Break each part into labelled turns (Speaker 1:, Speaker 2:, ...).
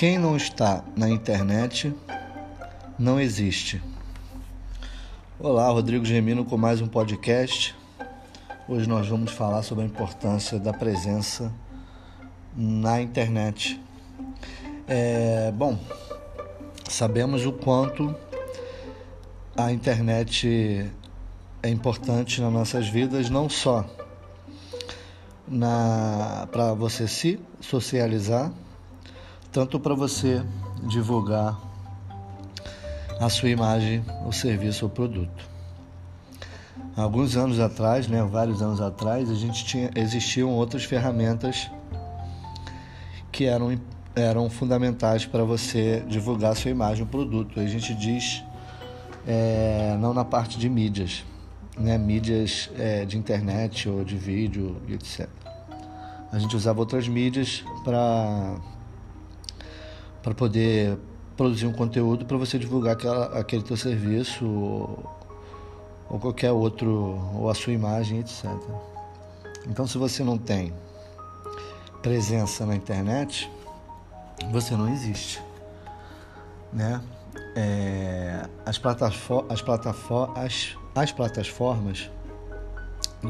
Speaker 1: Quem não está na internet não existe. Olá, Rodrigo Gemino com mais um podcast. Hoje nós vamos falar sobre a importância da presença na internet. É, bom, sabemos o quanto a internet é importante nas nossas vidas, não só para você se socializar, tanto para você divulgar a sua imagem, o serviço ou produto. Alguns anos atrás, né, vários anos atrás, a gente tinha existiam outras ferramentas que eram eram fundamentais para você divulgar a sua imagem, o produto. A gente diz é, não na parte de mídias, né, mídias é, de internet ou de vídeo, etc. A gente usava outras mídias para para poder produzir um conteúdo para você divulgar aquela, aquele teu serviço ou, ou qualquer outro ou a sua imagem, etc. Então, se você não tem presença na internet, você não existe, né? É, as, plataformas, as, plataformas, as, as plataformas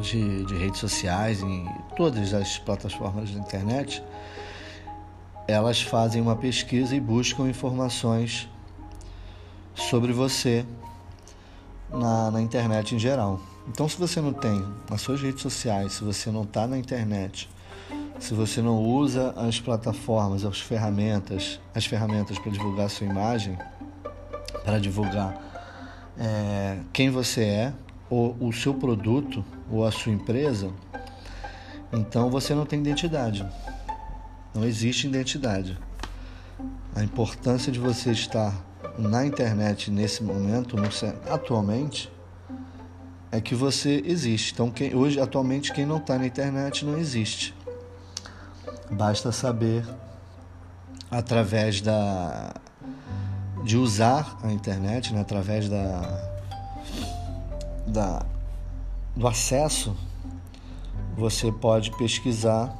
Speaker 1: de, de redes sociais, em todas as plataformas da internet, elas fazem uma pesquisa e buscam informações sobre você na, na internet em geral. Então, se você não tem nas suas redes sociais, se você não está na internet, se você não usa as plataformas, as ferramentas, as ferramentas para divulgar sua imagem, para divulgar é, quem você é, ou o seu produto, ou a sua empresa, então você não tem identidade. Não existe identidade. A importância de você estar na internet nesse momento, atualmente, é que você existe. Então, quem, hoje, atualmente, quem não está na internet não existe. Basta saber através da de usar a internet, né, através da, da do acesso, você pode pesquisar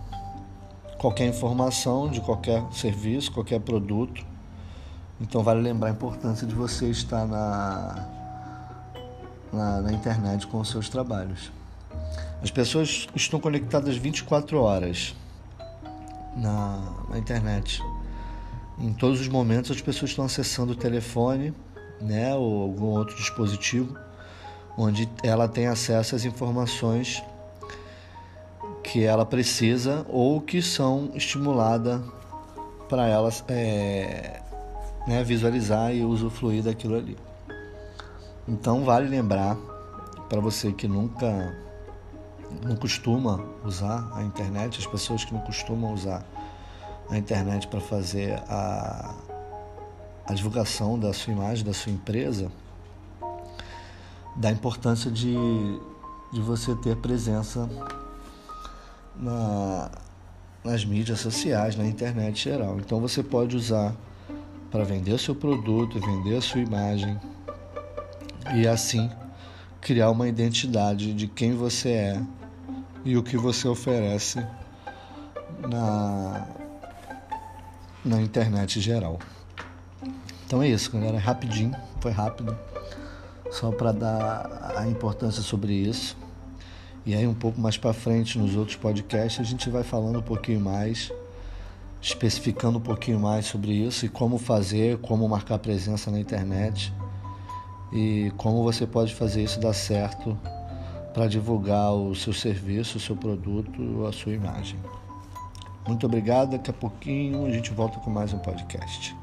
Speaker 1: qualquer informação de qualquer serviço, qualquer produto. Então vale lembrar a importância de você estar na, na, na internet com os seus trabalhos. As pessoas estão conectadas 24 horas na, na internet. Em todos os momentos as pessoas estão acessando o telefone, né, ou algum outro dispositivo onde ela tem acesso às informações que ela precisa ou que são estimuladas para ela é, né, visualizar e usufruir daquilo ali. Então vale lembrar para você que nunca não costuma usar a internet, as pessoas que não costumam usar a internet para fazer a, a divulgação da sua imagem, da sua empresa, da importância de, de você ter presença na, nas mídias sociais, na internet geral. Então você pode usar para vender seu produto, vender sua imagem e assim criar uma identidade de quem você é e o que você oferece na, na internet geral. Então é isso, galera. É rapidinho, foi rápido só para dar a importância sobre isso. E aí um pouco mais para frente nos outros podcasts a gente vai falando um pouquinho mais, especificando um pouquinho mais sobre isso e como fazer, como marcar presença na internet e como você pode fazer isso dar certo para divulgar o seu serviço, o seu produto, a sua imagem. Muito obrigado, daqui a pouquinho a gente volta com mais um podcast.